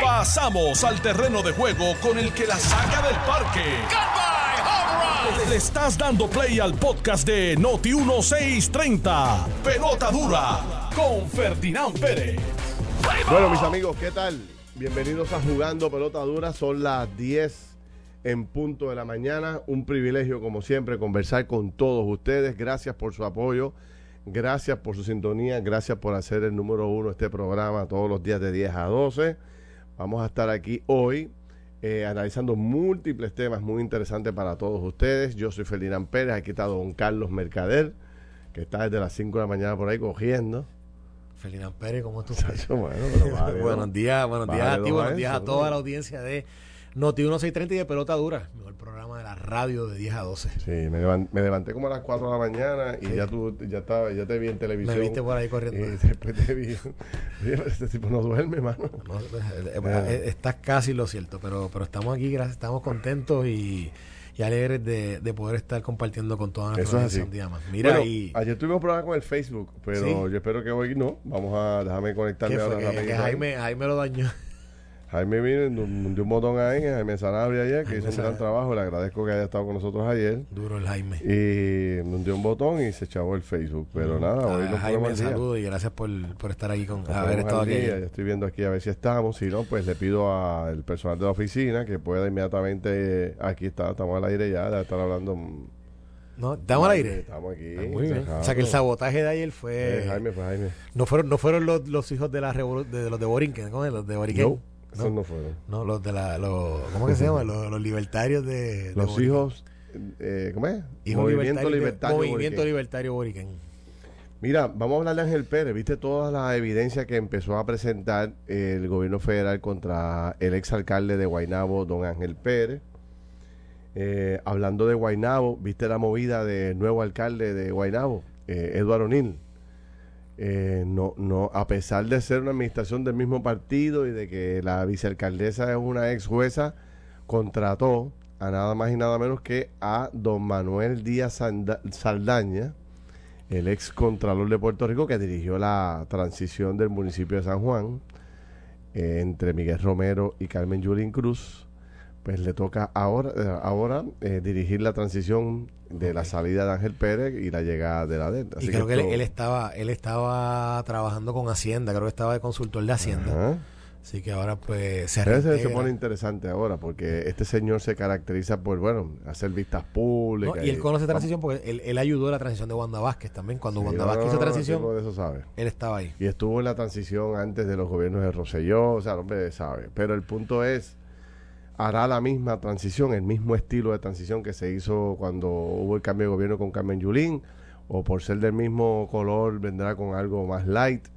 Pasamos al terreno de juego con el que la saca del parque. Le estás dando play al podcast de Noti 1630. Pelota dura con Ferdinand Pérez. Bueno, mis amigos, ¿qué tal? Bienvenidos a Jugando Pelota Dura. Son las 10 en punto de la mañana. Un privilegio, como siempre, conversar con todos ustedes. Gracias por su apoyo. Gracias por su sintonía. Gracias por hacer el número uno de este programa todos los días de 10 a 12. Vamos a estar aquí hoy eh, analizando múltiples temas muy interesantes para todos ustedes. Yo soy Ferdinand Pérez. Aquí está don Carlos Mercader, que está desde las 5 de la mañana por ahí cogiendo. Ferdinand Pérez, ¿cómo estás? Bueno, buenos días, buenos días a ti, no buenos días a toda la audiencia de Noti 1630 y de Pelota Dura, el programa de la radio de 10 a 12. Sí, me, levan- me levanté como a las 4 de la mañana y Sí. ya tú ya estaba, ya te vi en televisión. Me viste por ahí corriendo. Y después te vi. Este tipo no duerme, mano. No, eh, eh, eh, estás casi lo cierto, pero, pero estamos aquí, gracias, estamos contentos y, y alegres de, de poder estar compartiendo con toda nuestra Eso es así. día más. Mira, Bueno, y ayer tuvimos problema con el Facebook, pero Sí. yo espero que hoy no. Vamos a déjame conectarme ¿qué ahora? Que, que. Jaime, Jaime lo dañó. Jaime vino, de un botón ahí, Jaime Sanabria ayer, que Jaime hizo un gran trabajo. Le agradezco que haya estado con nosotros ayer. Duro el Jaime. Y dio un botón y se echavó el Facebook. Pero nada, hoy Ah, nos Jaime, saludos y gracias por, por estar aquí con Nos haber estado aquí. día, Ya estoy viendo aquí a ver si estamos. Si no, pues le pido al personal de la oficina que pueda inmediatamente. Aquí está, estamos al aire ya, de estar hablando. mm, ¿No? ¿Estamos al aire? Estamos aquí. Ah, Muy bien. O sea que el sabotaje de ayer fue. Eh, Jaime, pues Jaime. No fueron, no fueron los, los hijos de la revolu- de, los de Borinquen, ¿cómo es? Los de Borinquen. No, esos no fueron. No, los de la, los, ¿cómo que se llama? Los, los libertarios de, Los hijos. Eh, ¿Cómo es? Movimiento libertarios de- Libertario. Movimiento. Libertario Borinquen. Mira, vamos a hablar de Ángel Pérez. ¿Viste toda la evidencia que empezó a presentar el gobierno federal contra el exalcalde de Guaynabo, don Ángel Pérez? Eh, hablando de Guaynabo, ¿viste la movida del nuevo alcalde de Guaynabo, eh, Eduardo O'Neill? Eh, no, no, a pesar de ser una administración del mismo partido y de que la vicealcaldesa es una ex jueza, contrató a nada más y nada menos que a don Manuel Díaz Saldaña, el ex contralor de Puerto Rico que dirigió la transición del municipio de San Juan eh, entre Miguel Romero y Carmen Yulín Cruz. Pues le toca ahora, eh, ahora eh, dirigir la transición de la salida de Ángel Pérez y la llegada de la de él. Y Así creo que él, estaba, él estaba trabajando con Hacienda, creo que estaba de consultor de Hacienda. Ajá. Así que ahora pues se Ese se pone interesante ahora porque este señor se caracteriza por, bueno, hacer vistas públicas. No, y él conoce transición porque él, él ayudó a la transición de Wanda Vázquez también. Cuando Sí, Wanda no, Vázquez no, hizo no, transición, tipo de eso sabe. él estaba ahí. Y estuvo en la transición antes de los gobiernos de Rosselló, o sea, el hombre sabe. Pero el punto es, hará la misma transición, el mismo estilo de transición que se hizo cuando hubo el cambio de gobierno con Carmen Yulín, o por ser del mismo color vendrá con algo más light.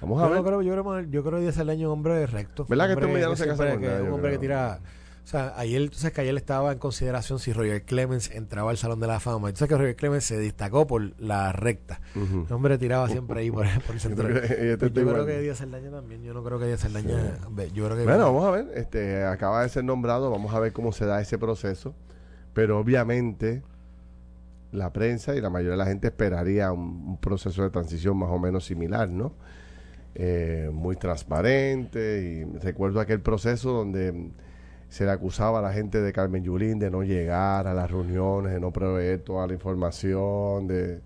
Vamos a Yo ver. creo, yo creo, yo creo que es un hombre recto. ¿Verdad que este hombre ya no se casa con nadie, un hombre que tira... O sea, ayer, tú sabes que ayer estaba en consideración si Roger Clemens entraba al Salón de la Fama. Y tú sabes que Roger Clemens se destacó por la recta. El hombre tiraba siempre ahí por, por el centro. Yo creo Pues yo creo que Díaz Saldaña también. Yo no creo que Díaz Saldaña... ve, Yo creo que... Bueno, vamos a ver, este acaba de ser nombrado, vamos a ver cómo se da ese proceso, pero obviamente la prensa y la mayoría de la gente esperaría un, un proceso de transición más o menos similar, ¿no? Eh, muy transparente y recuerdo aquel proceso donde se le acusaba a la gente de Carmen Yulín de no llegar a las reuniones, de no proveer toda la información, de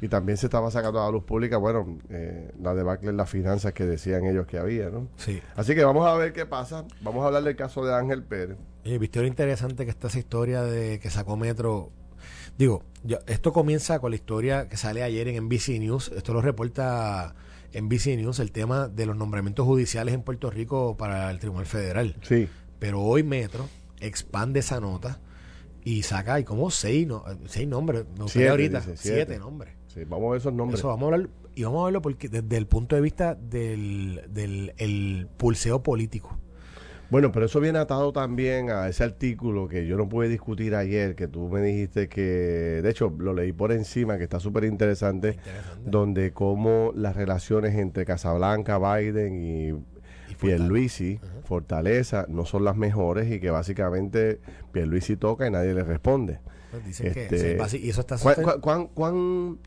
y también se estaba sacando a la luz pública, bueno, eh, la debacle en las finanzas que decían ellos que había, ¿no? Sí. Así que vamos a ver qué pasa. Vamos a hablar del caso de Ángel Pérez. Oye, ¿viste lo interesante que está esa historia de que sacó Metro? Digo, yo- esto comienza con la historia que sale ayer en NBC News. Esto lo reporta NBC News, el tema de los nombramientos judiciales en Puerto Rico para el Tribunal Federal. Sí. Pero hoy Metro expande esa nota y saca, hay como seis, no- seis nombres. Gustaría Siete, ahorita, dice, siete. siete. nombres. Sí, vamos a ver esos nombres. Eso vamos a hablar, y vamos a verlo porque desde el punto de vista del, del el pulseo político. Bueno, pero eso viene atado también a ese artículo que yo no pude discutir ayer, que tú me dijiste que, de hecho, lo leí por encima, que está súper interesante, donde como las relaciones entre Casablanca, Biden Y Pierluisi, Fortaleza, no son las mejores y que básicamente Pierluisi toca y nadie le responde. Pues dicen que Este, sí, y eso está ¿Cuán, cuán- cuán- cuán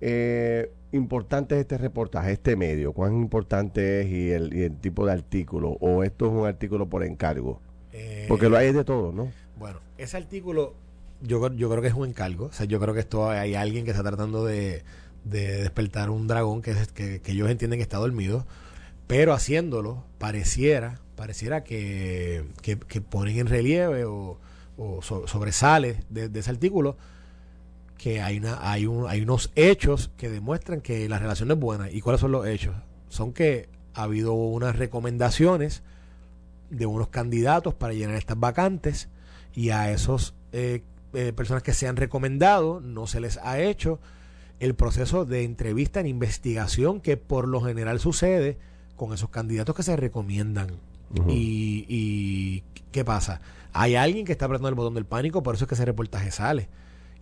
eh, importante es este reportaje, este medio? ¿Cuán importante es y el, y el tipo de artículo? ¿O esto es un artículo por encargo? Eh, Porque lo hay de todo, ¿no? Bueno, ese artículo yo, yo creo que es un encargo. O sea, yo creo que esto hay alguien que está tratando de, de despertar un dragón que, que ellos entienden que está dormido. Pero haciéndolo, pareciera, pareciera que, que, ponen en relieve o, o so- sobresale de, de ese artículo que hay, una, hay, un, hay unos hechos que demuestran que la relación es buena. ¿Y cuáles son los hechos? Son que ha habido unas recomendaciones de unos candidatos para llenar estas vacantes y a esos eh, eh, personas que se han recomendado no se les ha hecho el proceso de entrevista en investigación que por lo general sucede con esos candidatos que se recomiendan. Y, y ¿qué pasa? Hay alguien que está apretando el botón del pánico, por eso es que ese reportaje sale.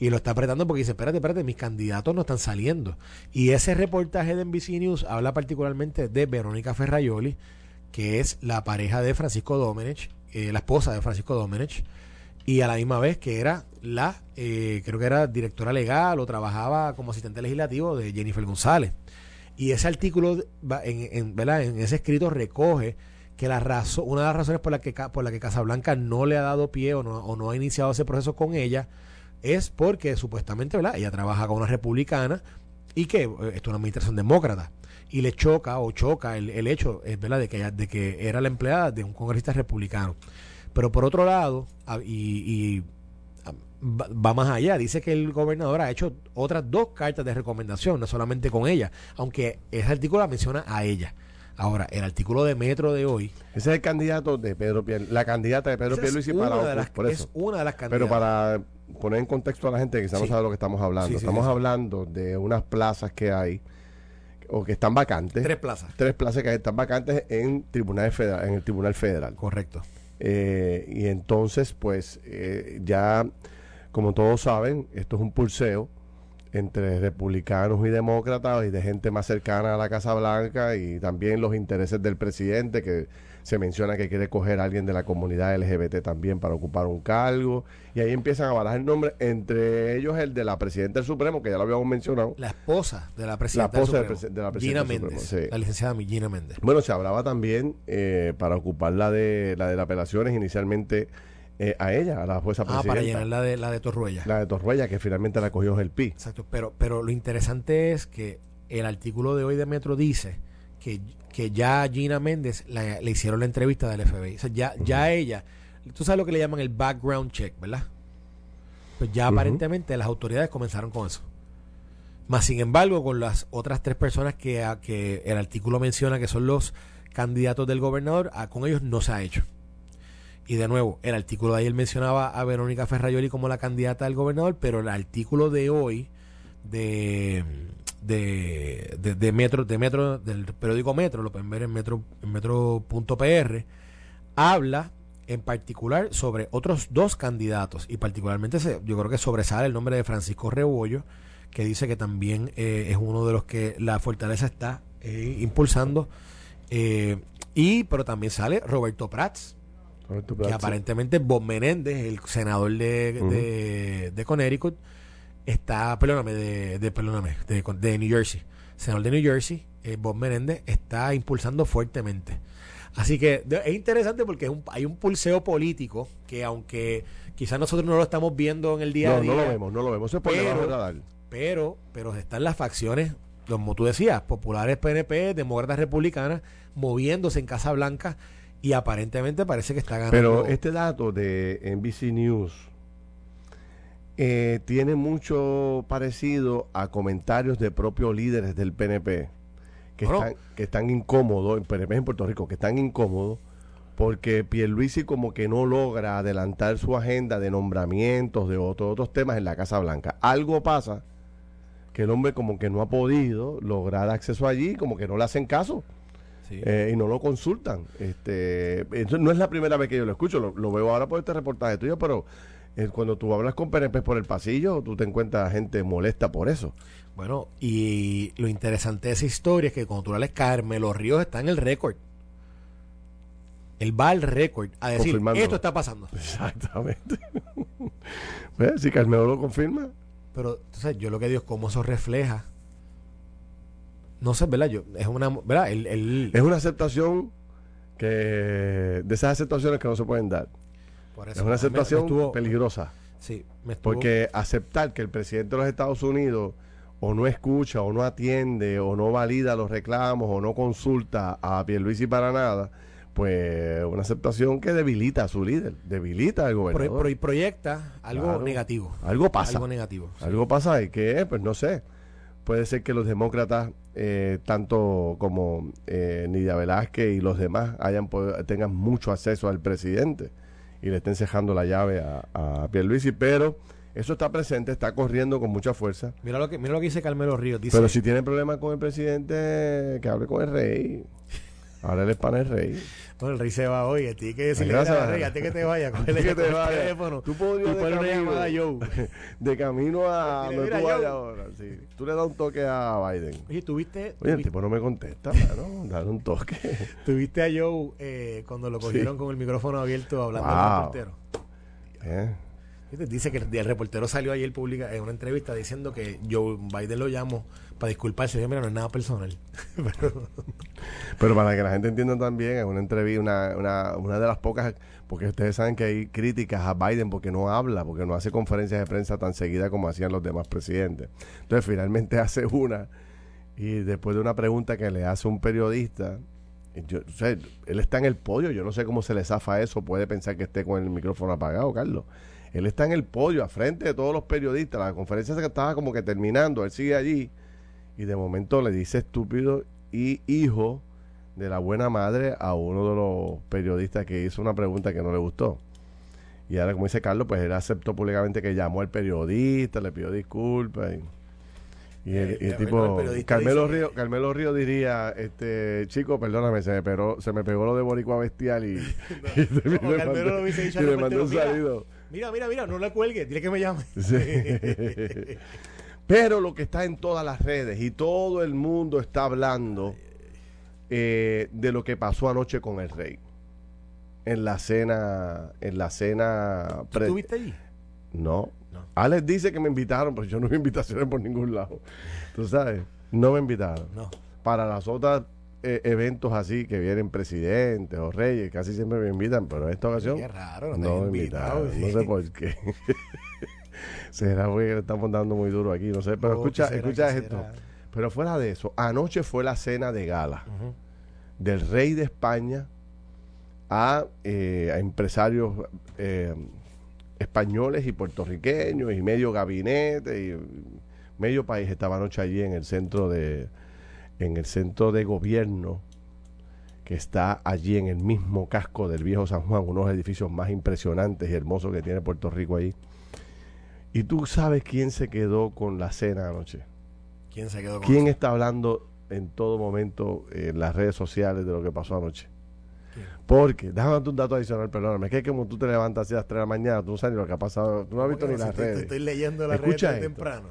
Y lo está apretando porque dice, espérate, espérate, mis candidatos no están saliendo. Y ese reportaje de NBC News habla particularmente de Verónica Ferrayoli, que es la pareja de Francisco Domenech, eh, la esposa de Francisco Domenech, y a la misma vez que era la, eh, creo que era directora legal o trabajaba como asistente legislativo de Jennifer González. Y ese artículo, en, en- ¿verdad? en ese escrito recoge que la razón, una de las razones por la que por la que Casablanca no le ha dado pie o no, o no ha iniciado ese proceso con ella es porque supuestamente ¿verdad? ella trabaja con una republicana y que eh, esto es una administración demócrata y le choca o choca el, el hecho es verdad de que ella- de que era la empleada de un congresista republicano pero por otro lado y, va, va más allá dice que el gobernador ha hecho otras dos cartas de recomendación no solamente con ella aunque ese artículo la menciona a ella ahora el artículo de Metro de hoy Ese es el candidato de Pedro Pier, la candidata de Pedro Pierluisi para de las- por eso. es una de las candidatas Pero para poner en contexto a la gente que quizás no Sí. sabe de lo que estamos hablando, Sí, sí, estamos hablando de unas plazas que hay o que están vacantes. tres plazas tres plazas que están vacantes en tribunales federal, en el Tribunal Federal. correcto Eh, y entonces, pues, eh, ya, como todos saben, esto es un pulseo entre republicanos y demócratas y de gente más cercana a la Casa Blanca y también los intereses del presidente que se menciona que quiere coger a alguien de la comunidad LGBT también para ocupar un cargo. Y ahí empiezan a barajar nombres entre ellos el de la presidenta del Supremo que ya lo habíamos mencionado. La esposa de la presidenta La esposa del Supremo, de la presidenta Gina del Supremo, Méndez sí. la licenciada Gina Méndez. Bueno, se hablaba también eh, para ocupar la de la de las apelaciones inicialmente eh, a ella, a la jueza ah presidenta. para llenar la de la de Torruella La de Torruella, que finalmente la cogió el PI. Exacto, pero, pero lo interesante es que el artículo de hoy de Metro dice que, que ya a Gina Méndez la- le hicieron la entrevista del FBI. O sea, ya, ya ella, tú sabes lo que le llaman el background check, ¿verdad? Pues ya aparentemente las autoridades comenzaron con eso. Más sin embargo, con las otras tres personas que, a- que el artículo menciona que son los candidatos del gobernador, a- con ellos no se ha hecho. Y de nuevo, el artículo de ayer mencionaba a Verónica Ferrayoli como la candidata del gobernador, pero el artículo de hoy de, de, de, Metro, de Metro, del periódico Metro, lo pueden ver en metro, en metro.pr, habla en particular sobre otros dos candidatos y particularmente se- yo creo que sobresale el nombre de Francisco Rebollo, que dice que también eh, es uno de los que la fortaleza está eh, impulsando. eh, y pero también sale Roberto Prats, que aparentemente Bob Menéndez, el senador de, de, de Connecticut, está, perdóname, de, de, perdóname, de, de New Jersey, senador de New Jersey, eh, Bob Menéndez está impulsando fuertemente. Así que de- es interesante porque es un- hay un pulseo político que aunque quizás nosotros no lo estamos viendo en el día a día, no lo vemos, no lo vemos. Eso es Pero- pero, pero están las facciones, como tú decías, populares PNP, demócratas republicanas, moviéndose en Casa Blanca y aparentemente parece que está ganando. Pero este dato de NBC News eh, tiene mucho parecido a comentarios de propios líderes del PNP que, Bueno. están, que están incómodos, en PNP en Puerto Rico, que están incómodos porque Pierluisi como que no logra adelantar su agenda de nombramientos, de otros otros temas en la Casa Blanca. Algo pasa que el hombre como que no ha podido lograr acceso allí, como que no le hacen caso. Sí. Eh, y no lo consultan. Este, eso no es la primera vez que yo lo escucho, lo, lo veo ahora por este reportaje tuyo, pero eh, cuando tú hablas con PNP por el pasillo, tú te encuentras gente molesta por eso. Bueno, y lo interesante de esa historia es que cuando tú la lees, Carmelo Ríos está en el récord. Él va al récord a decir, esto está pasando. Exactamente. pues, si Carmelo lo confirma. Pero entonces yo lo que digo es cómo eso refleja No sé, ¿verdad? Yo, es una, ¿verdad? El, el- Es una aceptación que de esas aceptaciones que no se pueden dar. por Es una aceptación me estuvo- peligrosa. Sí, me estuvo- Porque aceptar que el presidente de los Estados Unidos o no escucha o no atiende o no valida los reclamos o no consulta a Pierluisi para nada, pues una aceptación que debilita a su líder, debilita al pro- gobernador. pro- proyecta algo Claro. negativo. Algo pasa. Algo negativo. sí. Algo pasa y que, pues no sé. Puede ser que los demócratas, eh, tanto como eh, Nidia Velázquez y los demás, hayan tengan mucho acceso al presidente y le estén cejando la llave a, a Pierluisi, pero eso está presente, está corriendo con mucha fuerza. Mira lo que mira lo que dice Carmelo Ríos. Dice, Pero si tiene problemas con el presidente, que hable con el rey. Háblale para el rey. bueno, el rey se va hoy. A ti que decirle Gracias. "Mira, rey, a ti que te vaya. A ti que te vaya. teléfono. Tú podrías de una camino. llamada a Joe. De camino a donde "Mira, tú vayas Joe". ahora. sí. Tú le das un toque a Biden. Oye, ¿tuviste, Oye, el tipo no me contesta, mano. Dale un toque. tuviste a Joe eh, cuando lo cogieron con el micrófono abierto hablando Wow. al reportero? Eh, Dice que el, reportero salió ayer publica en una entrevista diciendo que Joe Biden lo llamó para disculparse. Dice, mira, no es nada personal. Pero, para que la gente entienda también, es una entrevista, una, una, una de las pocas, porque ustedes saben que hay críticas a Biden porque no habla, porque no hace conferencias de prensa tan seguidas como hacían los demás presidentes. Entonces finalmente hace una y después de una pregunta que le hace un periodista, yo, o él está en el podio, yo no sé cómo se le zafa eso, puede pensar que esté con el micrófono apagado, Carlos. Él está en el podio, a frente de todos los periodistas, la conferencia se estaba como que terminando, él sigue allí y de momento le dice estúpido y hijo de la buena madre a uno de los periodistas que hizo una pregunta que no le gustó. Y ahora, como dice Carlos, pues él aceptó públicamente que llamó al periodista, le pidió disculpas. Y, y el, Eh, y el tipo, el Carmelo dice- Río, Carmelo Río diría, este chico, perdóname, se me, pegó, se me pegó lo de Boricua Bestial y, y le No, mandó- y le un salido. Mira, mira, mira, no le cuelgue, dile que me llame. Sí. Pero lo que está en todas las redes y todo el mundo está hablando eh, de lo que pasó anoche con el rey. En la cena, en la cena... ¿Tú pre- estuviste allí? No. No. Alex dice que me invitaron, pero yo no vi invitaciones por ningún lado. Tú sabes, no me invitaron. No. Para las otras eh, eventos así que vienen presidentes o reyes, casi siempre me invitan, pero en esta ocasión Qué raro, no me invitaron. sí. No sé por qué. Será porque le estamos dando muy duro aquí, no sé. Pero Oh, escucha, ¿qué será, escucha esto. será? Pero fuera de eso, anoche fue la cena de gala del rey de España a, eh, a empresarios eh, españoles y puertorriqueños y medio gabinete y medio país estaba anoche allí en el centro de en el centro de gobierno que está allí en el mismo casco del viejo San Juan, uno de los edificios más impresionantes y hermosos que tiene Puerto Rico ahí. Y tú sabes quién se quedó con la cena anoche. ¿Quién se quedó con ¿Quién eso? está hablando en todo momento en las redes sociales de lo que pasó anoche? ¿Quién? Porque, déjame un dato adicional, perdóname, es que como tú te levantas así a las 3 de la mañana, tú no sabes ni lo que ha pasado, tú no has visto ni las redes. Estoy leyendo las Escucha redes esto. temprano.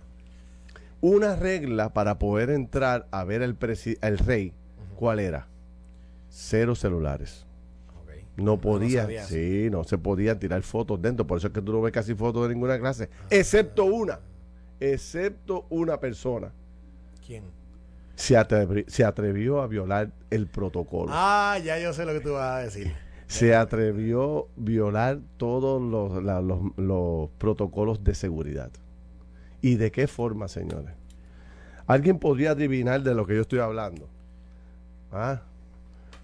Una regla para poder entrar a ver al presi- al rey, ¿cuál era? Cero celulares. No podía, sí, no se podían tirar fotos dentro, por eso es que tú no ves casi fotos de ninguna clase, excepto una, excepto una persona. ¿Quién? Se, atrevi- se atrevió a violar el protocolo. Ah, ya yo sé lo que tú vas a decir. se atrevió a violar todos los, la- los, los protocolos de seguridad. ¿Y de qué forma, señores? ¿Alguien podría adivinar de lo que yo estoy hablando? ¿Ah?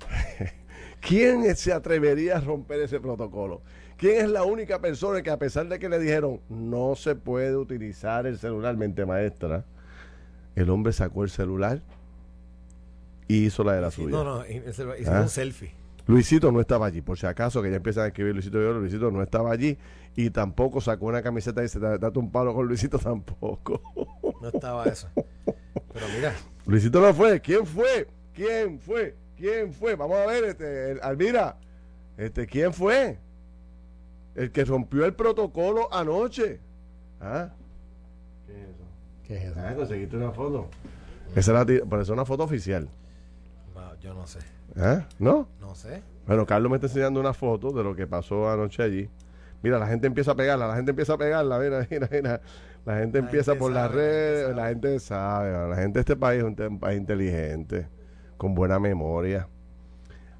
¿Quién se atrevería a romper ese protocolo? ¿Quién es la única persona que a pesar de que le dijeron no se puede utilizar el celular, mente maestra, el hombre sacó el celular y hizo la de la Sí, suya? no, no, Ah. un selfie. Luisito no estaba allí, por si acaso, que ya empiezan a escribir Luisito de Oro, Luisito no estaba allí y tampoco sacó una camiseta y dice, date un palo con Luisito tampoco. No estaba eso. Pero mira, Luisito no fue, ¿quién fue? ¿Quién fue? ¿Quién fue? Vamos a ver, este, el- Almira, este, ¿quién fue? El que rompió el protocolo anoche. ¿Ah? ¿Qué es eso? ¿qué es eso? Ah, conseguiste una foto. Esa era, pero es una foto oficial. No, yo no sé. ¿Ah? ¿No? No sé. Bueno, Carlos me está enseñando una foto de lo que pasó anoche allí. Mira, la gente empieza a pegarla, la gente empieza a pegarla, mira, mira, mira. La gente empieza por las redes, la gente sabe, la gente de este país es un, país inteligente, con buena memoria.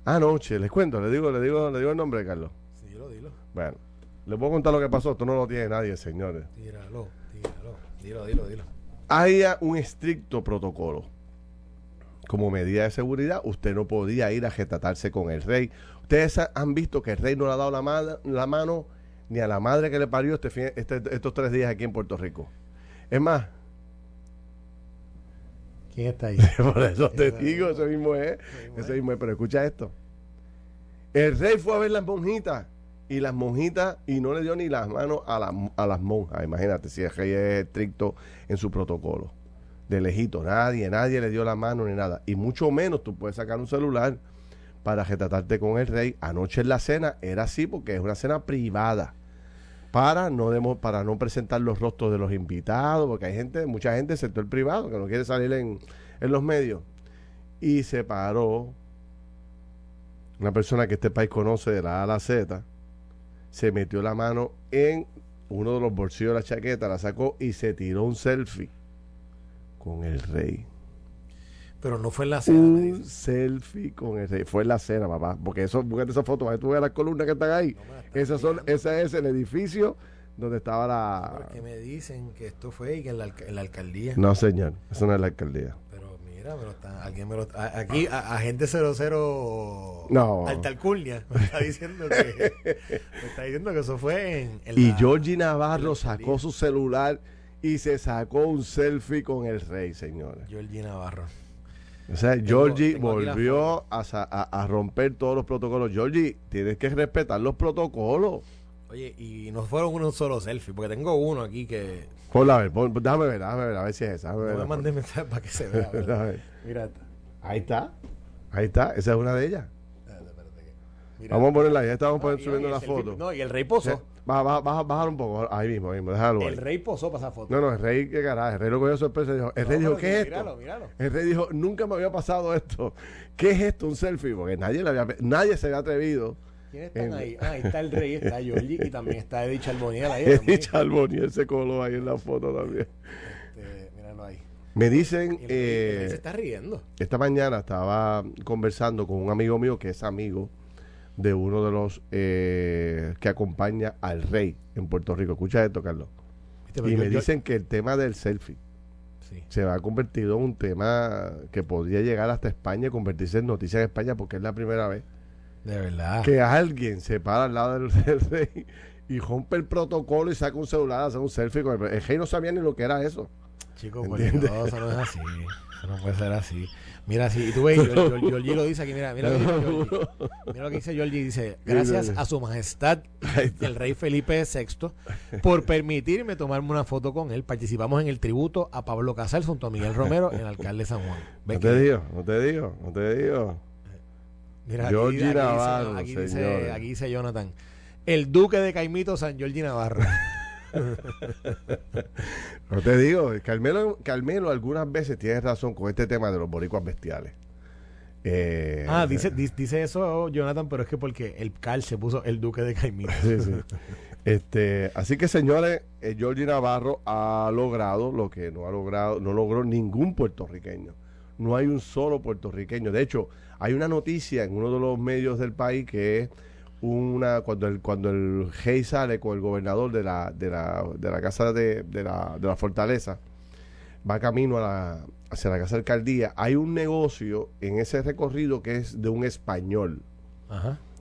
Anoche, les cuento, le digo, le digo, le digo el nombre, Carlos. Sí, dilo, dilo. Bueno, les puedo contar lo que pasó, esto no lo tiene nadie, señores. Tíralo, tíralo, dilo, dilo, dilo. Hay un estricto protocolo. Como medida de seguridad, usted no podía ir a retratarse con el rey. Ustedes han visto que el rey no le ha dado la, la mano ni a la madre que le parió este, este, estos tres días aquí en Puerto Rico. Es más. ¿Quién está ahí? Por eso te digo, ese mismo es. Ese mismo es. Pero escucha esto. El rey fue a ver las monjitas y las monjitas y no le dio ni las manos a, a las monjas. Imagínate si el rey es estricto en su protocolo. De lejito, nadie, nadie le dio la mano ni nada. Y mucho menos tú puedes sacar un celular para retratarte con el rey. Anoche en la cena era así porque es una cena privada. Para no, demos, para no presentar los rostros de los invitados, porque hay gente, mucha gente del sector privado que no quiere salir en, en los medios. Y se paró una persona que este país conoce de la A a la Z, se metió la mano en uno de los bolsillos de la chaqueta, la sacó y se tiró un selfie con el rey. Pero no fue en la cena. Un selfie con el rey. Fue en la cena, papá. Porque eso, búscate esa foto, tú ves las columnas que están ahí. Esas son, ese es el edificio donde estaba la. Porque me dicen que esto fue y que en la, en la alcaldía. No, señor. Eso no es la alcaldía. Pero mira, pero está, alguien me lo. aquí, agente 00. No. Altalcurnia. Me está diciendo que. me está diciendo que eso fue en. y Georgie Navarro sacó su celular y se sacó un selfie con el rey, señores. Georgie Navarro. O sea, Georgie volvió a, romper todos los protocolos. Georgie, tienes que respetar los protocolos. Oye, y no fueron uno solo selfie, porque tengo uno aquí que. Ponla a ver, déjame ver, déjame ver, a ver si es esa. No me mensaje para que se vea. Mira, ahí está. Ahí está, esa es una de ellas. Vamos a ponerla, ya estamos subiendo la foto. No, y el rey posó. Baja, baja, bajar un poco, ahí mismo, ahí mismo déjalo. El rey posó para esa foto. No, no, el rey, qué carajo, el rey lo cogió sorpresa dijo, el rey dijo, ¿qué es esto? Míralo. El rey dijo, nunca me había pasado esto. ¿Qué es esto, un selfie? Porque nadie, le había, nadie se había atrevido. ¿Quiénes están ahí? Ah, ahí está el rey, está Georgie y también está Eddie Charboniel ahí. Eddie Charboniel se coló ahí en la foto también. Este, míralo ahí. Me dicen. Eh, se está riendo. Esta mañana estaba conversando con un amigo mío que es amigo de uno de los eh, que acompaña al rey en Puerto Rico. Escucha esto, Carlos. y me dicen que el tema del selfie se va a convertir en un tema que podría llegar hasta España y convertirse en noticia en España porque es la primera vez. De verdad. Que alguien se para al lado del, rey y rompe el protocolo y saca un celular, hace un selfie con el, el rey no sabía ni lo que era eso. Chicos, pues no, eso no es así. Eso no puede ser así. Mira, si tú ves, lo dice aquí, mira, mira, mira lo que dice dice, gracias a su majestad el rey Felipe VI por permitirme tomarme una foto con él. Participamos en el tributo a Pablo Casal junto a Miguel Romero, el alcalde de San Juan. No te digo, no te digo, no te digo. Mira, aquí, Navarro, aquí, dice, aquí dice Jonathan, el duque de Caimito San Georgie Navarro. no te digo, Carmelo, Carmelo algunas veces tiene razón con este tema de los boricuas bestiales. Eh, ah, dice, dice eso Jonathan, pero es que porque el Cal se puso el duque de Caimito. Este, así que señores, eh, Georgie Navarro ha logrado lo que no ha logrado, no logró ningún puertorriqueño. No hay un solo puertorriqueño. De hecho, hay una noticia en uno de los medios del país que es una cuando el cuando el rey sale con el gobernador de la de la, de la casa de, de, la, de la fortaleza va camino a la, hacia la casa de alcaldía hay un negocio en ese recorrido que es de un español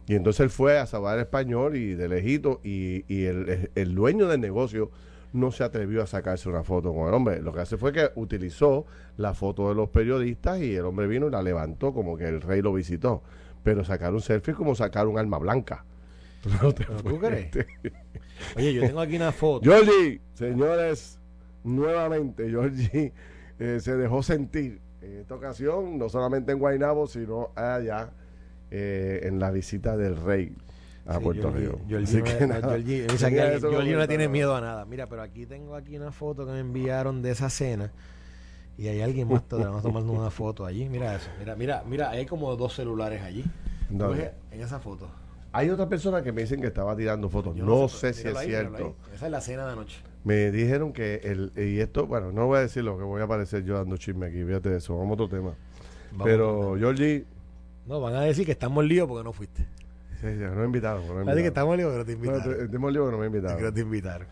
y entonces él fue a salvar español y de lejito y, y el, el dueño del negocio no se atrevió a sacarse una foto con el hombre. Lo que hace fue que utilizó la foto de los periodistas y el hombre vino y la levantó como que el rey lo visitó. Pero sacar un selfie es como sacar un arma blanca. No te ¿Tú crees? Oye, yo tengo aquí una foto. Georgie, señores, nuevamente Georgie eh, se dejó sentir en esta ocasión, no solamente en Guaynabo, sino allá eh, en la visita del rey a Puerto Rico. Georgie no, no tiene miedo a nada. Mira, pero aquí tengo aquí una foto que me enviaron de esa cena y hay alguien más vamos tomando una foto allí. Mira eso. Mira, mira, mira, hay como dos celulares allí. En esa foto. Hay otra persona que me dicen que estaba tirando fotos. no, sé, si es cierto. Esa es la cena de anoche. Me dijeron que el y esto, bueno, no voy a decir lo que voy a aparecer yo dando chisme aquí, fíjate de eso, vamos a otro tema. Pero Georgie no, van a decir que estamos líos porque no fuiste. Sí, sí, no me invitaron. No me que estamos líos porque no te invitaron. No, estamos porque no me invitaron. Que no te invitaron.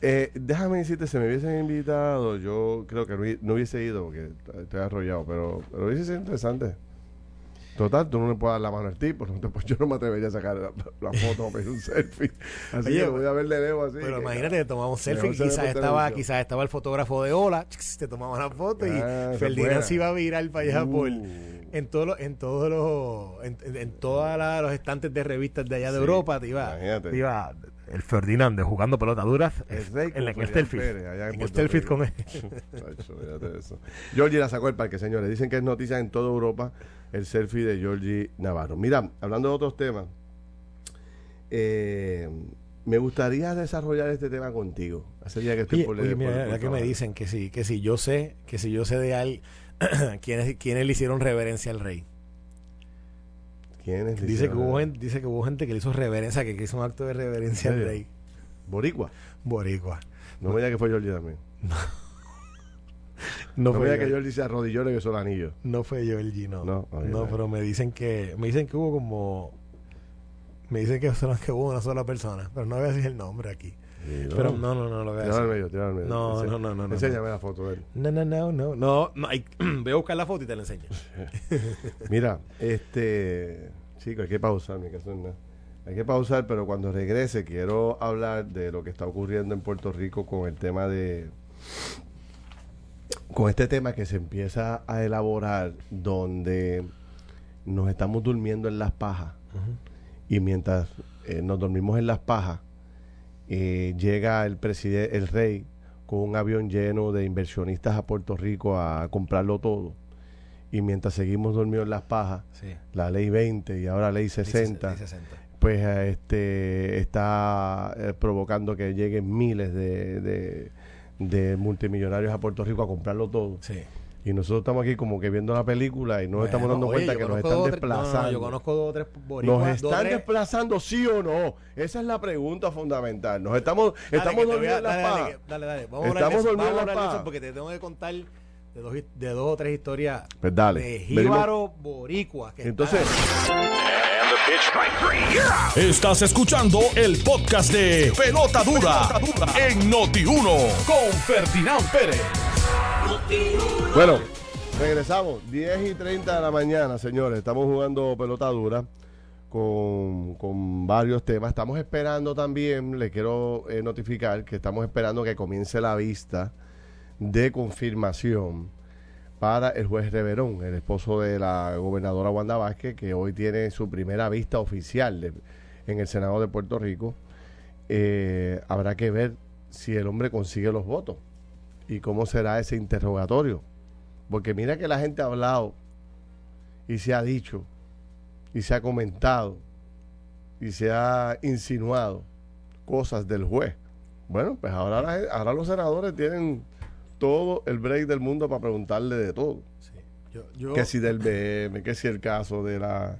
Eh, déjame decirte, si me hubiesen invitado, yo creo que no, hubiese ido porque estoy arrollado, pero, pero hubiese sido interesante. Total, tú no le puedes dar la mano al tipo, pues yo no me atrevería a sacar la, foto o pedir un selfie. Así que voy a verle debo así. Pero imagínate, te tomamos un selfie, quizás estaba, quizás estaba el fotógrafo de Ola, te tomaba la foto y ah, Ferdinand se iba a virar para allá por uh. en todos los, en todos los, en, en, todos los estantes de revistas de allá de Europa te iba, te iba el Ferdinand jugando pelota duras en, en, el. En Stelfit con él. Georgie la sacó el parque, señores. Dicen que es noticia en toda Europa el selfie de Georgie Navarro. Mira, hablando de otros temas, eh, me gustaría desarrollar este tema contigo. Hace día que estoy por oye, mira, que me dicen que sí, que si yo sé, que si yo sé de alguien, ¿quiénes, ¿quiénes le hicieron reverencia al rey? ¿Quiénes dice que hubo gente, dice que hubo gente que le hizo reverencia, que hizo un acto de reverencia al rey. Boricua. Boricua. No, me diga que fue Georgie también. No. No, fue que Georgie se arrodilló y le besó el anillo. No fue no. No, no pero me dicen que me dicen que hubo como me dicen que, que hubo una sola persona, pero no voy a decir el nombre aquí. Pero no, no, no lo voy a decir. medio, tíralo medio. No, no, no, no. Enséñame la foto de él. No, no, no, no. No, no hay, voy a buscar la foto y te la enseño. Mira, este. Chico, hay que pausar, mi caso no. Hay que pausar, pero cuando regrese quiero hablar de lo que está ocurriendo en Puerto Rico con el tema de. Con este tema que se empieza a elaborar, donde nos estamos durmiendo en las pajas. Y mientras eh, nos dormimos en las pajas, eh, llega el presidente, el rey, con un avión lleno de inversionistas a Puerto Rico a comprarlo todo. Y mientras seguimos dormidos en las pajas, la ley 20 y ahora ley 60, pues este está eh, provocando que lleguen miles de, de, multimillonarios a Puerto Rico a comprarlo todo. Sí. Y nosotros estamos aquí como que viendo la película y no estamos dando cuenta que nos están desplazando. yo conozco dos o tres ¿Nos están desplazando sí o no? Esa es la pregunta fundamental. Nos estamos, estamos durmiendo en la paz. Dale, dale, Vamos estamos durmiendo en la paz. Porque te tengo que contar de dos, de dos o tres historias pues dale. de Jíbaro Boricua. Que Entonces... Estás escuchando el podcast de Pelota Dura, en Noti1 con Ferdinand Pérez. Bueno, regresamos. 10 y 30 de la mañana, señores. Estamos jugando pelota dura con, con varios temas. Estamos esperando también, le quiero eh, notificar que estamos esperando que comience la vista de confirmación para el juez Reverón, el esposo de la gobernadora Wanda Vázquez, que hoy tiene su primera vista oficial en el Senado de Puerto Rico. Eh, habrá que ver si el hombre consigue los votos y cómo será ese interrogatorio. Porque mira que la gente ha hablado y se ha dicho y se ha comentado y se ha insinuado cosas del juez. Bueno, pues ahora, ahora los senadores tienen todo el break del mundo para preguntarle de todo. que si del BM, que si el caso de la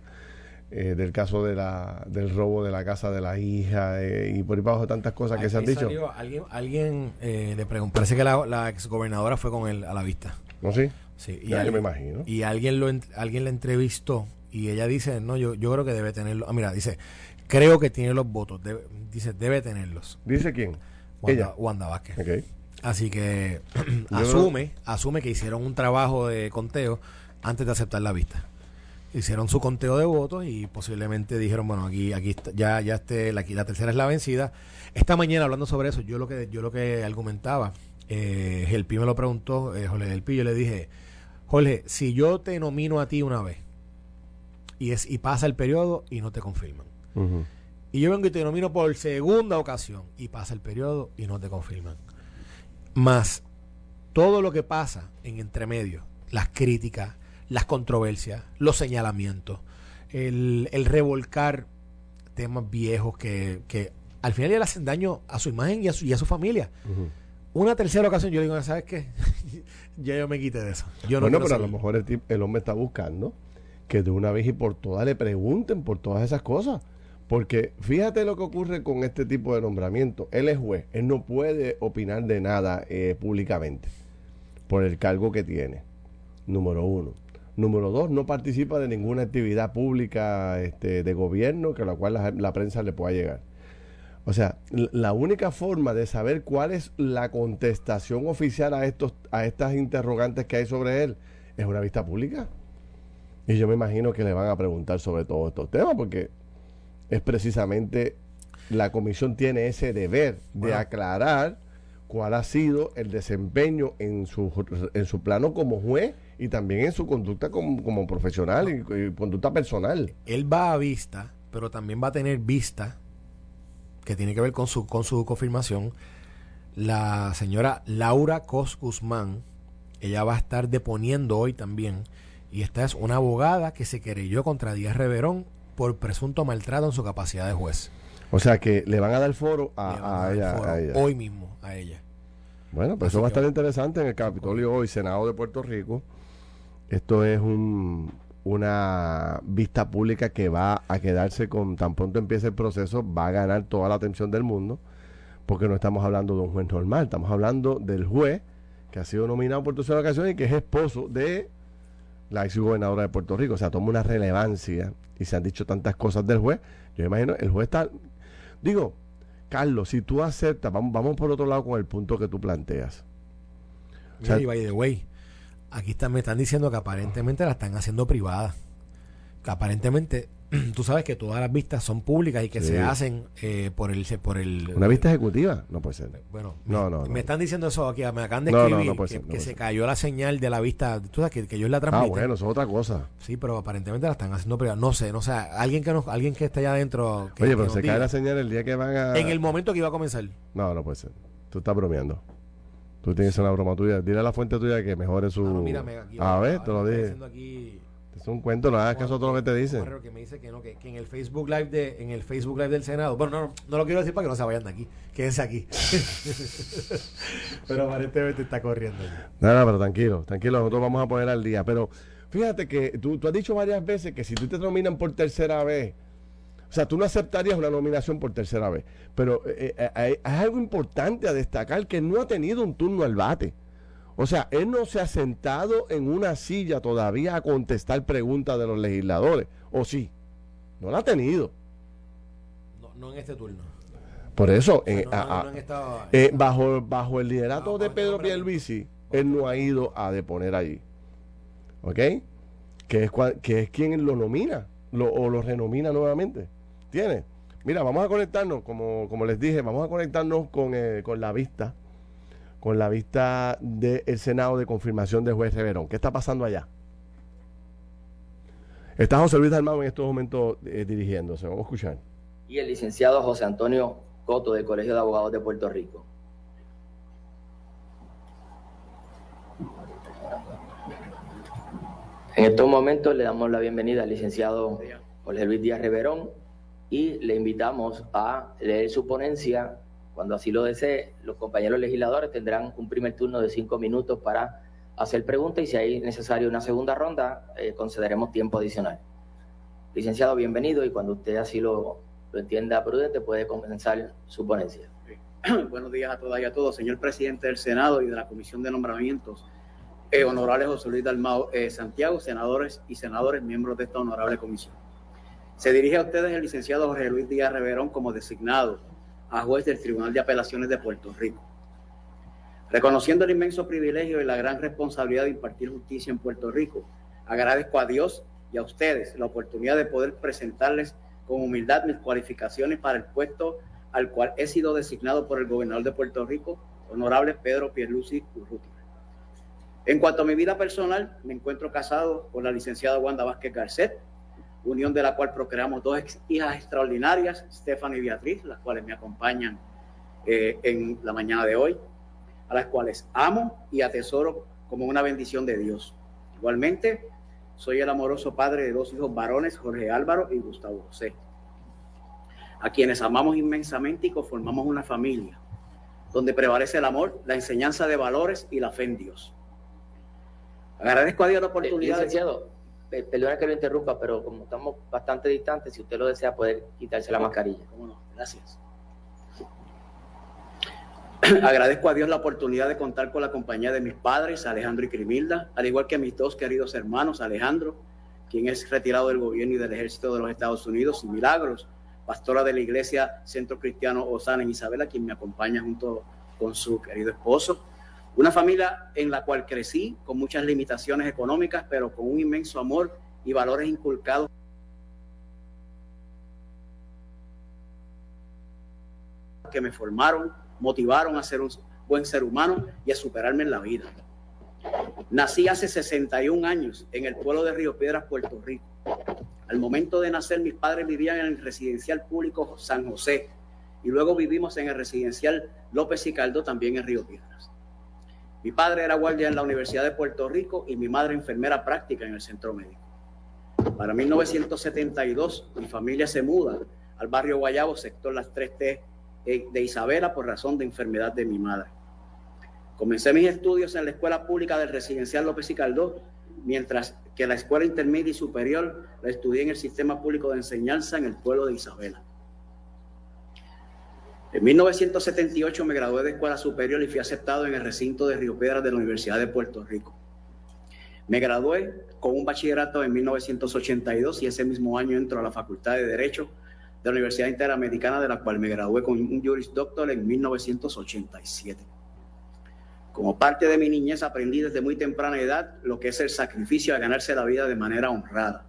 eh, del caso de la del robo de la casa de la hija eh, y por ahí abajo tantas cosas que se han dicho. alguien alguien eh, le preguntó, parece que la, la exgobernadora fue con él a la vista. ¿No sí? Sí, y alguien, me imagino. Y alguien lo alguien le entrevistó y ella dice, "No, yo yo creo que debe tenerlo." Ah, mira, dice, "Creo que tiene los votos." dice, "Debe tenerlos." ¿Dice quién? Wanda, ella. Wanda Vázquez. Así que asume, asume que hicieron un trabajo de conteo antes de aceptar la vista. Hicieron su conteo de votos y posiblemente dijeron, bueno, aquí, aquí ya, ya este, la, la tercera es la vencida. Esta mañana hablando sobre eso, yo lo que, yo lo que argumentaba, eh, el Pi me lo preguntó, eh, Jorge del Pi, yo le dije, Jorge, si yo te nomino a ti una vez y es y pasa el periodo y no te confirman. Y yo vengo y te nomino por segunda ocasión y pasa el periodo y no te confirman más todo lo que pasa en entremedio, las críticas, las controversias, los señalamientos, el, revolcar temas viejos que, que, al final le hacen daño a su imagen y a su, y a su familia. Una tercera ocasión yo digo, ¿sabes qué? ya yo me quité de eso. Yo bueno, pero a lo mejor el, el hombre está buscando que de una vez y por todas le pregunten por todas esas cosas Porque fíjate lo que ocurre con este tipo de nombramiento. Él es juez, él no puede opinar de nada eh, públicamente por el cargo que tiene. Número uno. Número dos, no participa de ninguna actividad pública este, de gobierno que a la cual la, prensa le pueda llegar. O sea, la única forma de saber cuál es la contestación oficial a estos, a estas interrogantes que hay sobre él, es una vista pública. Y yo me imagino que le van a preguntar sobre todos estos temas, porque es precisamente la comisión tiene ese deber de aclarar cuál ha sido el desempeño en su, en su plano como juez y también en su conducta como, profesional y, conducta personal. Él va a vista, pero también va a tener vista, que tiene que ver con su, con su confirmación, la señora Laura Cos Guzmán. Ella va a estar deponiendo hoy también. Y esta es una abogada que se querelló contra Díaz Reverón por presunto maltrato en su capacidad de juez. O sea que le van a dar foro a, ella, Hoy mismo, a ella. Bueno, pues eso va a estar interesante en el Capitolio hoy, Senado de Puerto Rico. Esto es un, una vista pública que va a quedarse con, tan pronto empiece el proceso, va a ganar toda la atención del mundo, porque no estamos hablando de un juez normal, estamos hablando del juez que ha sido nominado por tercera ocasión y que es esposo de la ex gobernadora de Puerto Rico. O sea, toma una relevancia y se han dicho tantas cosas del juez. Yo imagino, el juez está. Digo, Carlos, si tú aceptas, vamos, vamos por otro lado con el punto que tú planteas. O sea, y by the way, Aquí me están diciendo que aparentemente la están haciendo privada. Que aparentemente, tú sabes que todas las vistas son públicas y que se hacen eh, por el por el una vista ejecutiva no puede ser. Bueno no, no, me están diciendo eso aquí me acaban de escribir que, se cayó la señal de la vista tú sabes que, que ellos la transmiten. ah bueno eso es otra cosa. Sí pero aparentemente la están haciendo privada. No sé no sé alguien que nos, alguien que esté allá adentro oye pero se cae la señal el día que van a en el momento que iba a comenzar. No no puede ser. Tú estás bromeando Tú tienes una broma tuya. Dile a la fuente tuya que mejore su. a ver, te lo dije. Es un cuento, no hagas caso a todo lo que te dice. que me dice que no, que, en el Facebook Live de, en el Facebook Live del Senado. Bueno, no, no, lo quiero decir para que no se vayan de aquí. Quédense aquí. pero aparentemente está corriendo. Nada, pero tranquilo, tranquilo, nosotros vamos a poner al día. Pero fíjate que tú, tú has dicho varias veces que si tú te nominan por tercera vez o sea, tú no aceptarías una nominación por tercera vez. Pero eh, eh, eh, hay algo importante a destacar que no ha tenido un turno al bate. O sea, él no se ha sentado en una silla todavía a contestar preguntas de los legisladores. ¿O sí? No la ha tenido. No, en este turno. Por eso, bajo, bajo el liderato de Pedro Pierluisi, él no ha ido a deponer allí. ¿Ok? Que es, que es quien lo nomina o lo renomina nuevamente. ¿Tiene? Mira, vamos a conectarnos, como, como les dije, vamos a conectarnos con, eh, con la vista, con la vista del Senado de confirmación del juez Reverón. ¿Qué está pasando allá? Está José Luis Dalmau en estos momentos eh, dirigiéndose. Vamos a escuchar. Y el licenciado José Antonio Coto del Colegio de Abogados de Puerto Rico. En estos momentos le damos la bienvenida al licenciado Jorge Luis Díaz Reverón, y le invitamos a leer su ponencia. Cuando así lo desee, los compañeros legisladores tendrán un primer turno de cinco minutos para hacer preguntas y si hay necesario una segunda ronda, eh, concederemos tiempo adicional. Licenciado, bienvenido y cuando usted así lo, lo entienda prudente puede comenzar su ponencia. Buenos días a todas y a todos, señor presidente del Senado y de la Comisión de Nombramientos. Eh, honorable José Luis Dalmao eh, Santiago, senadores y senadores, miembros de esta honorable comisión. Se dirige a ustedes el licenciado Jorge Luis Díaz Reverón como designado a juez del Tribunal de Apelaciones de Puerto Rico. Reconociendo el inmenso privilegio y la gran responsabilidad de impartir justicia en Puerto Rico, agradezco a Dios y a ustedes la oportunidad de poder presentarles con humildad mis cualificaciones para el puesto al cual he sido designado por el gobernador de Puerto Rico, honorable Pedro Pierluisi Urrutia. En cuanto a mi vida personal, me encuentro casado con la licenciada Wanda Vázquez Garcet, unión de la cual procreamos dos hijas extraordinarias, Stephanie y Beatriz, las cuales me acompañan eh, en la mañana de hoy, a las cuales amo y atesoro como una bendición de Dios. Igualmente, soy el amoroso padre de dos hijos varones, Jorge Álvaro y Gustavo José, a quienes amamos inmensamente y conformamos una familia, donde prevalece el amor, la enseñanza de valores y la fe en Dios. Agradezco a Dios la oportunidad. licenciado, perdona que lo interrumpa, pero como estamos bastante distantes, si usted lo desea, poder quitarse la mascarilla. Gracias. Agradezco a Dios la oportunidad de contar con la compañía de mis padres, Alejandro y Crimilda, al igual que a mis dos queridos hermanos, Alejandro, quien es retirado del gobierno y del ejército de los Estados Unidos, y Milagros, pastora de la iglesia Centro Cristiano Osana en Isabela, quien me acompaña junto con su querido esposo. Una familia en la cual crecí con muchas limitaciones económicas, pero con un inmenso amor y valores inculcados. que me formaron, motivaron a ser un buen ser humano y a superarme en la vida. Nací hace 61 años en el pueblo de Río Piedras, Puerto Rico. Al momento de nacer, mis padres vivían en el residencial público San José y luego vivimos en el residencial López y Caldo, también en Río Piedras. Mi padre era guardia en la Universidad de Puerto Rico y mi madre enfermera práctica en el centro médico. Para 1972, mi familia se muda al barrio Guayabo, sector Las 3T eh, de Isabela, por razón de enfermedad de mi madre. Comencé mis estudios en la escuela pública del residencial López y Caldo, mientras que la escuela intermedia y superior la estudié en el sistema público de enseñanza en el pueblo de Isabela. En 1978 me gradué de escuela superior y fui aceptado en el recinto de Río Piedras de la Universidad de Puerto Rico. Me gradué con un bachillerato en 1982 y ese mismo año entro a la Facultad de Derecho de la Universidad Interamericana, de la cual me gradué con un Juris Doctor en 1987. Como parte de mi niñez aprendí desde muy temprana edad lo que es el sacrificio de ganarse la vida de manera honrada.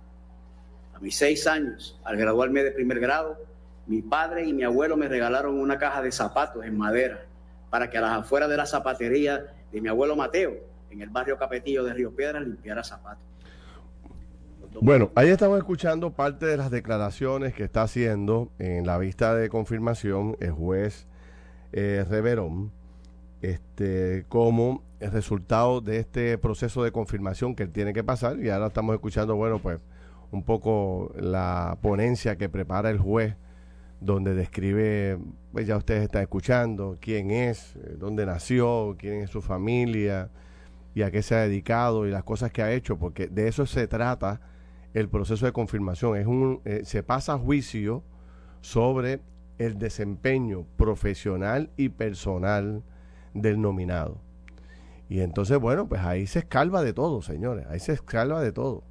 A mis seis años, al graduarme de primer grado, mi padre y mi abuelo me regalaron una caja de zapatos en madera para que a las afueras de la zapatería de mi abuelo Mateo, en el barrio Capetillo de Río Piedra, limpiara zapatos. Bueno, ahí estamos escuchando parte de las declaraciones que está haciendo en la vista de confirmación el juez eh, Reverón, este, como el resultado de este proceso de confirmación que él tiene que pasar. Y ahora estamos escuchando, bueno, pues un poco la ponencia que prepara el juez donde describe, pues ya ustedes están escuchando, quién es, eh, dónde nació, quién es su familia y a qué se ha dedicado y las cosas que ha hecho, porque de eso se trata el proceso de confirmación. Es un, eh, se pasa a juicio sobre el desempeño profesional y personal del nominado. Y entonces, bueno, pues ahí se escalva de todo, señores, ahí se escalva de todo.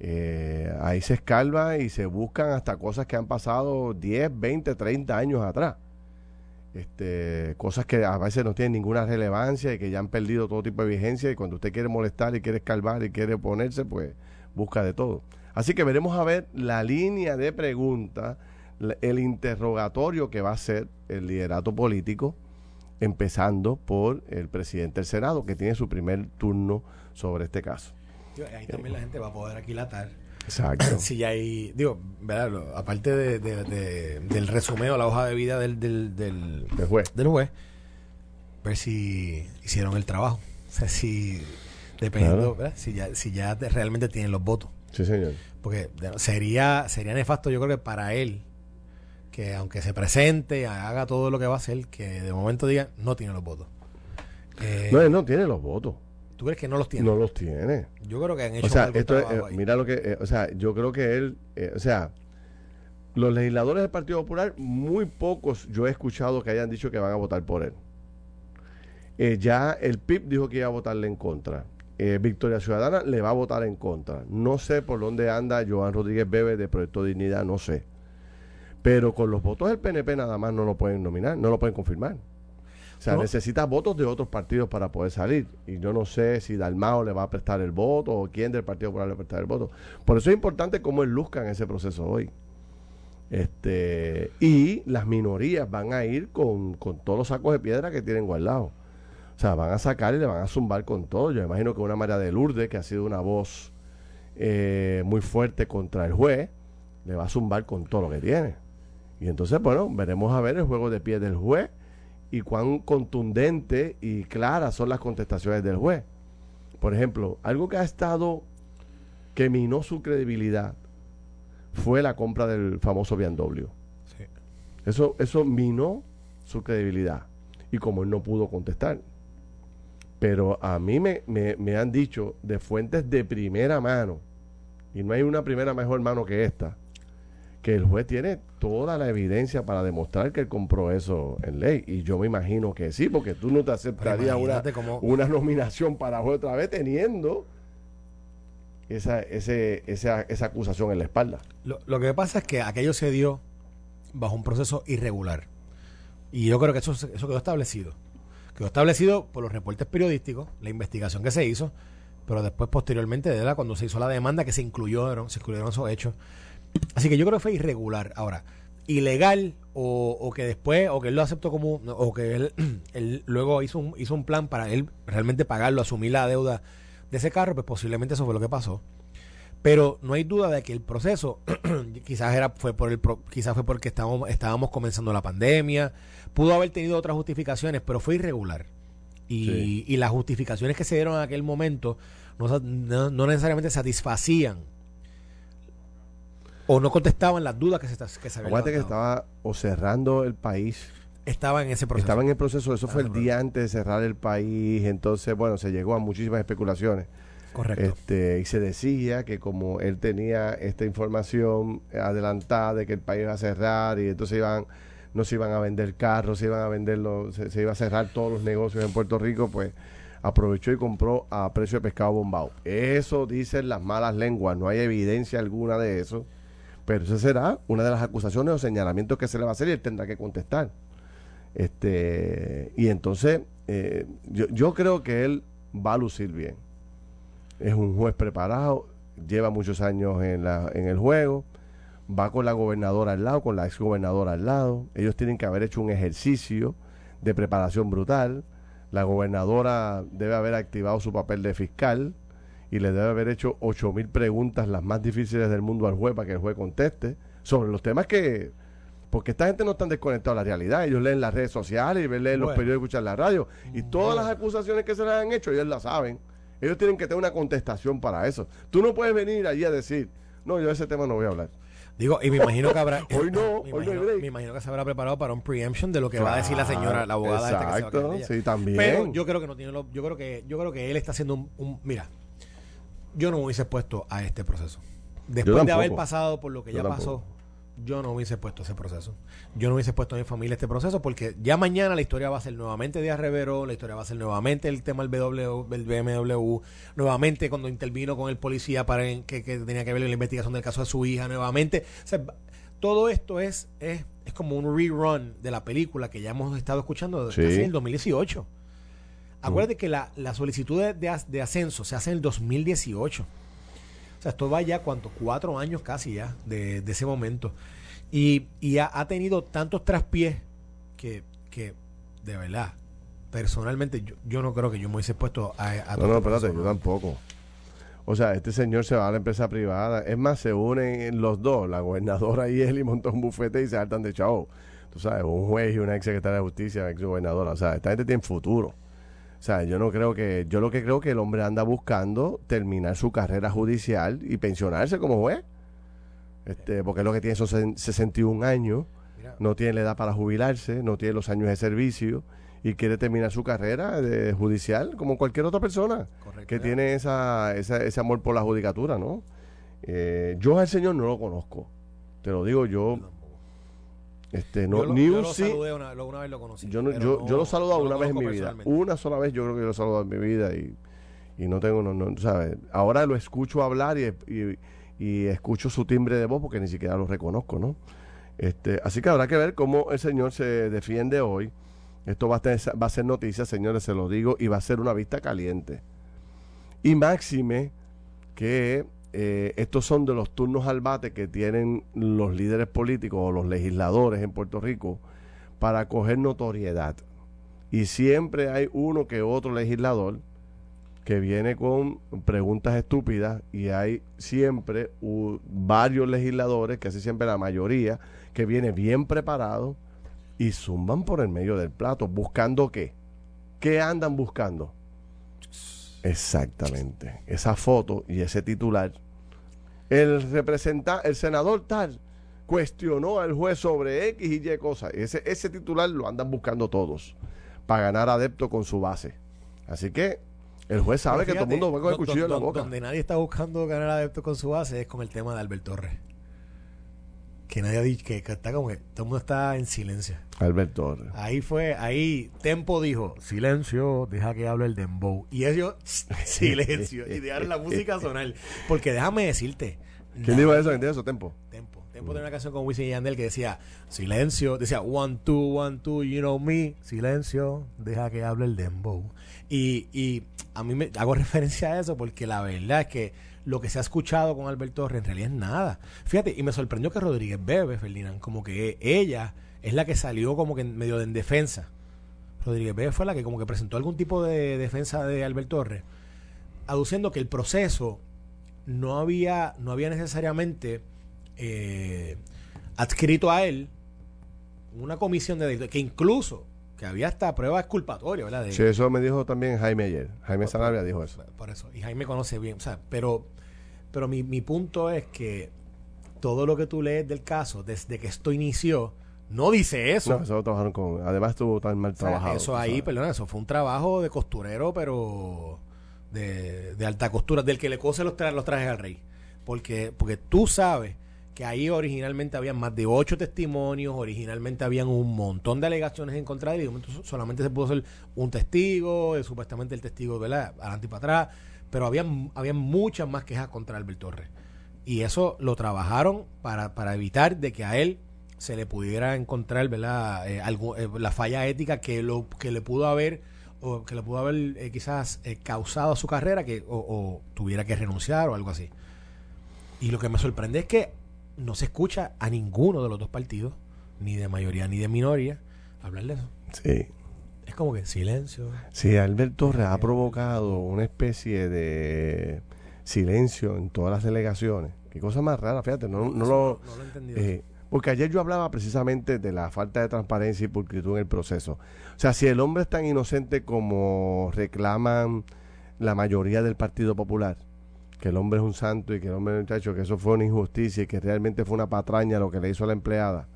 Eh, ahí se escalva y se buscan hasta cosas que han pasado 10, 20, 30 años atrás. Este, cosas que a veces no tienen ninguna relevancia y que ya han perdido todo tipo de vigencia y cuando usted quiere molestar y quiere escalvar y quiere ponerse, pues busca de todo. Así que veremos a ver la línea de preguntas, el interrogatorio que va a ser el liderato político, empezando por el presidente del Senado, que tiene su primer turno sobre este caso ahí también la gente va a poder aquilatar. Exacto. si hay, digo, ¿verdad? aparte de, del resumeo, la hoja de vida del, del, del, juez. del juez, ver si hicieron el trabajo. O sea, si, dependiendo, Si ya, si ya realmente tienen los votos. Sí, señor. Porque sería, sería nefasto, yo creo que para él, que aunque se presente, haga todo lo que va a hacer, que de momento diga, no tiene los votos. no, él no tiene los votos. ¿Tú crees que no los tiene? No los tiene. Yo creo que han hecho o sea, esto es, eh, Mira lo que, eh, o sea, yo creo que él, eh, o sea, los legisladores del Partido Popular, muy pocos yo he escuchado que hayan dicho que van a votar por él. ya el PIB dijo que iba a votarle en contra. Victoria Ciudadana le va a votar en contra. No sé por dónde anda Joan Rodríguez Bebe de Proyecto Dignidad, no sé. Pero con los votos del PNP nada más no lo pueden nominar, no lo pueden confirmar. O sea, necesita votos de otros partidos para poder salir. Y yo no sé si Dalmao le va a prestar el voto o quién del Partido Popular le va a prestar el voto. Por eso es importante cómo él luzca en ese proceso hoy. Este, y las minorías van a ir con, todos los sacos de piedra que tienen guardados. O sea, van a sacar y le van a zumbar con todo. Yo imagino que una María de Lourdes, que ha sido una voz eh, muy fuerte contra el juez, le va a zumbar con todo lo que tiene. Y entonces, bueno, veremos a ver el juego de pie del juez y cuán contundente y claras son las contestaciones del juez. Por ejemplo, algo que ha estado, que minó su credibilidad, fue la compra del famoso BMW. Eso, eso minó su credibilidad. Y como él no pudo contestar. Pero a mí me, me, me han dicho de fuentes de primera mano, y no hay una primera mejor mano que esta, que el juez tiene toda la evidencia para demostrar que él compró eso en ley. Y yo me imagino que sí, porque tú no te aceptarías una, una nominación para juez otra vez teniendo esa, ese, esa, esa acusación en la espalda. Lo, lo que pasa es que aquello se dio bajo un proceso irregular. Y yo creo que eso, eso quedó establecido. Quedó establecido por los reportes periodísticos, la investigación que se hizo, pero después, posteriormente, de cuando se hizo la demanda, que se incluyeron, se incluyeron esos hechos. Así que yo creo que fue irregular. Ahora, ilegal o, que después, o que él lo aceptó como, o que él, él luego hizo un, hizo un plan para él realmente pagarlo, asumir la deuda de ese carro, pues posiblemente eso fue lo que pasó. Pero no hay duda de que el proceso quizás era fue por el quizás fue porque estábamos estábamos comenzando la pandemia, pudo haber tenido otras justificaciones, pero fue irregular. Y, y las justificaciones que se dieron en aquel momento no, no, necesariamente satisfacían o no contestaban las dudas que se, que se habían que estaba o cerrando el país. Estaba en ese proceso. Estaba en el proceso, eso fue el día antes de cerrar el país, entonces, bueno, se llegó a muchísimas especulaciones. Correcto. Este, y se decía que como él tenía esta información adelantada de que el país iba a cerrar y entonces iban no se iban a vender carros, se iban a vender se, se, iba a cerrar todos los negocios en Puerto Rico, pues aprovechó y compró a precio de pescado bombado. Eso dicen las malas lenguas, no hay evidencia alguna de eso, pero esa será una de las acusaciones o señalamientos que se le va a hacer y él tendrá que contestar. Este, y entonces, eh, yo, yo creo que él va a lucir bien. Es un juez preparado, lleva muchos años en, la, en el juego va con la gobernadora al lado, con la ex gobernadora al lado. Ellos tienen que haber hecho un ejercicio de preparación brutal. La gobernadora debe haber activado su papel de fiscal y le debe haber hecho ocho mil preguntas, las más difíciles del mundo al juez para que el juez conteste sobre los temas que. Porque esta gente no está desconectada de la realidad. Ellos leen las redes sociales y leen los periódicos, escuchan la radio. Y todas las acusaciones que se les han hecho, ellos las saben. Ellos tienen que tener una contestación para eso. Tú no puedes venir allí a decir, no, yo de ese tema no voy a hablar. Digo, y me imagino que habrá. hoy no, me hoy imagino, no Me imagino que se habrá preparado para un preemption de lo que va a decir la señora, la abogada exacto, esta que sí, también. Pero yo creo que no tiene lo, yo creo que yo creo que él está haciendo un, mira, yo no me hubiese puesto a este proceso. Después de haber pasado por lo que ya pasó, yo no hubiese puesto ese proceso. Yo no hubiese puesto a mi familia este proceso porque ya mañana la historia va a ser nuevamente Díaz Revero, la historia va a ser nuevamente el tema del, del BMW, nuevamente cuando intervino con el policía para que, tenía que ver la investigación del caso de su hija, nuevamente. todo esto es, es, es, como un rerun de la película que ya hemos estado escuchando desde el 2018. Acuérdate que la, la solicitud de, de, ascenso se hace en el 2018 sea, esto va ya, ¿cuánto? Cuatro años casi ya de, ese momento. Y, ha, tenido tantos traspiés que, que, de verdad, personalmente, yo, no creo que yo me hubiese puesto a... a no, no, espérate, yo tampoco. O sea, este señor se va a la empresa privada. Es más, se unen los dos, la gobernadora y él, y montan un bufete y se hartan de chavo. Tú sabes, un juez y una ex secretaria de justicia, ex gobernadora. O sea, esta gente tiene futuro. O sea, yo no creo que, yo lo que creo que el hombre anda buscando terminar su carrera judicial y pensionarse como juez. Este, porque es lo que tiene esos 61 años, no tiene la edad para jubilarse, no tiene los años de servicio y quiere terminar su carrera de judicial como cualquier otra persona que tiene esa, ese amor por la judicatura, ¿no? Eh, yo al señor no lo conozco, te lo digo yo este, no, ni un sí. Una, vez lo conocí. Yo, yo, yo lo he saludado una vez en mi vida. Una sola vez yo creo que lo he saludado en mi vida y, y no tengo, no, no, ¿sabes? Ahora lo escucho hablar y, y, y, escucho su timbre de voz porque ni siquiera lo reconozco, ¿no? Este, así que habrá que ver cómo el señor se defiende hoy. Esto va a, tener, va a ser noticia, señores, se lo digo, y va a ser una vista caliente. Y máxime que eh, estos son de los turnos al bate que tienen los líderes políticos o los legisladores en Puerto Rico para coger notoriedad. Y siempre hay uno que otro legislador que viene con preguntas estúpidas y hay siempre varios legisladores, casi siempre la mayoría, que viene bien preparado y zumban por el medio del plato, buscando qué. ¿Qué andan buscando? Exactamente. Esa foto y ese titular el representante, el senador tal cuestionó al juez sobre X y Y cosas. Ese, ese titular lo andan buscando todos para ganar adepto con su base. Así que El juez sabe que todo el mundo va con el do- cuchillo en la do- boca. Donde nadie está buscando ganar adeptos con su base es con el tema de Albert Torres. Que nadie ha dicho, que, que está como que todo el mundo está en silencio. Albert Torres. Ahí fue, ahí Tempo dijo, silencio, deja que hable el dembow. Y ellos, silencio, y dejaron la música sonar. Porque déjame decirte. ¿Quién dijo eso? ¿Quién dijo eso? Tempo. Tempo. Tempo tenía una canción con Wisin y Yandel que decía, silencio, decía, one, two, one, two, you know me, silencio, deja que hable el dembow. Y, y a mí me hago referencia a eso porque la verdad es que lo que se ha escuchado con Albert Torres en realidad es nada. Fíjate, y me sorprendió que Rodríguez Bebe, Ferdinand, como que ella es la que salió como que medio de en defensa. Rodríguez Bebe fue la que como que presentó algún tipo de defensa de Albert Torres, aduciendo que el proceso no había, no había necesariamente eh, adscrito a él una comisión de delito, que incluso que había hasta pruebas exculpatorias, ¿verdad? De- Sí, eso me dijo también Jaime ayer. Jaime Sanabria dijo eso. por eso. Y Jaime conoce bien. O sea, pero, pero mi, mi punto es que todo lo que tú lees del caso, desde que esto inició, no dice eso. No, eso lo trabajaron con. Además, estuvo tan mal O sea, trabajado. eso ahí, sabes. perdona, eso fue un trabajo de costurero, pero de, de alta costura, del que le cose los, tra- los trajes al rey. Porque, porque tú sabes que ahí originalmente habían más de ocho testimonios, originalmente habían un montón de alegaciones en contra de él, y de momento so- solamente se pudo hacer un testigo, eh, supuestamente el testigo, ¿verdad? Adelante y para atrás, pero habían, habían muchas más quejas contra Albert Torres. Y eso lo trabajaron para, para evitar de que a él se le pudiera encontrar ¿verdad? Eh, algo, eh, la falla ética que lo que le pudo haber o que le pudo haber eh, quizás causado a su carrera que o, o tuviera que renunciar o algo así y lo que me sorprende es que no se escucha a ninguno de los dos partidos ni de mayoría ni de minoría hablar de eso Sí. Es como que silencio Sí, Albert Torres ha provocado una especie de silencio en todas las delegaciones. Qué cosa más rara, fíjate, no, no lo... no lo he entendido eh, porque ayer yo hablaba precisamente de la falta de transparencia y pulcritud en el proceso. O sea, si el hombre es tan inocente como reclaman la mayoría del Partido Popular, que el hombre es un santo y que el hombre, muchacho, que eso fue una injusticia y que realmente fue una patraña lo que le hizo a la empleada,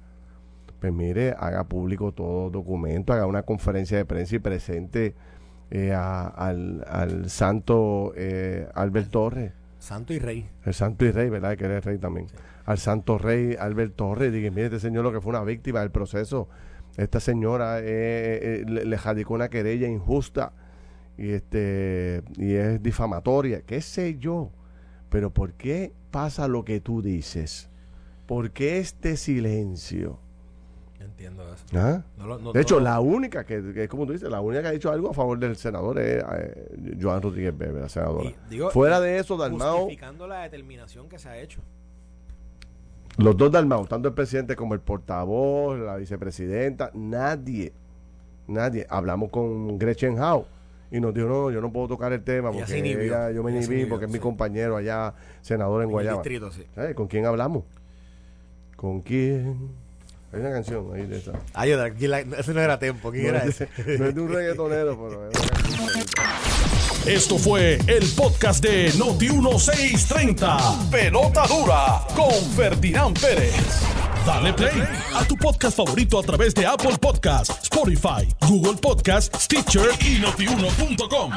pues mire, haga público todo documento, haga una conferencia de prensa y presente eh, a- al, al santo eh, Albert Torres, santo y rey el santo y rey, ¿verdad? Que eres rey también. Al santo rey Albert Torres, diga, mire, este señor lo que fue una víctima del proceso. Esta señora eh, le, le una querella injusta y este y es difamatoria, qué sé yo. Pero ¿por qué pasa lo que tú dices? ¿Por qué este silencio? Entiendo eso ¿Ah? No lo- no- De hecho, no- la única que, que es como tú dices, la única que ha dicho algo a favor del senador es eh, Joan Rodríguez Bebe, la senadora. y digo, Fuera de eso, Dalmao, justificando la determinación que se ha hecho los dos Dalmao, tanto el presidente como el portavoz, la vicepresidenta, nadie, nadie. Hablamos con Gretchen Howe y nos dijo, no, yo no puedo tocar el tema porque se inhibió. ella- yo me inhibí inhibió, porque es mi compañero allá, senador en en el Guayama. distrito sí ¿Sabes ¿Con quién hablamos? ¿Con quién? Hay una canción ahí de esa. Ay, yo- ¿quién la- ese no era tiempo ¿quién No era es, ese? no es de un reggaetonero, pero. Esto fue el podcast de Noti1630. Pelota dura con Ferdinand Pérez. Dale play a tu podcast favorito a través de Apple Podcasts, Spotify, Google Podcasts, Stitcher y notiuno.com.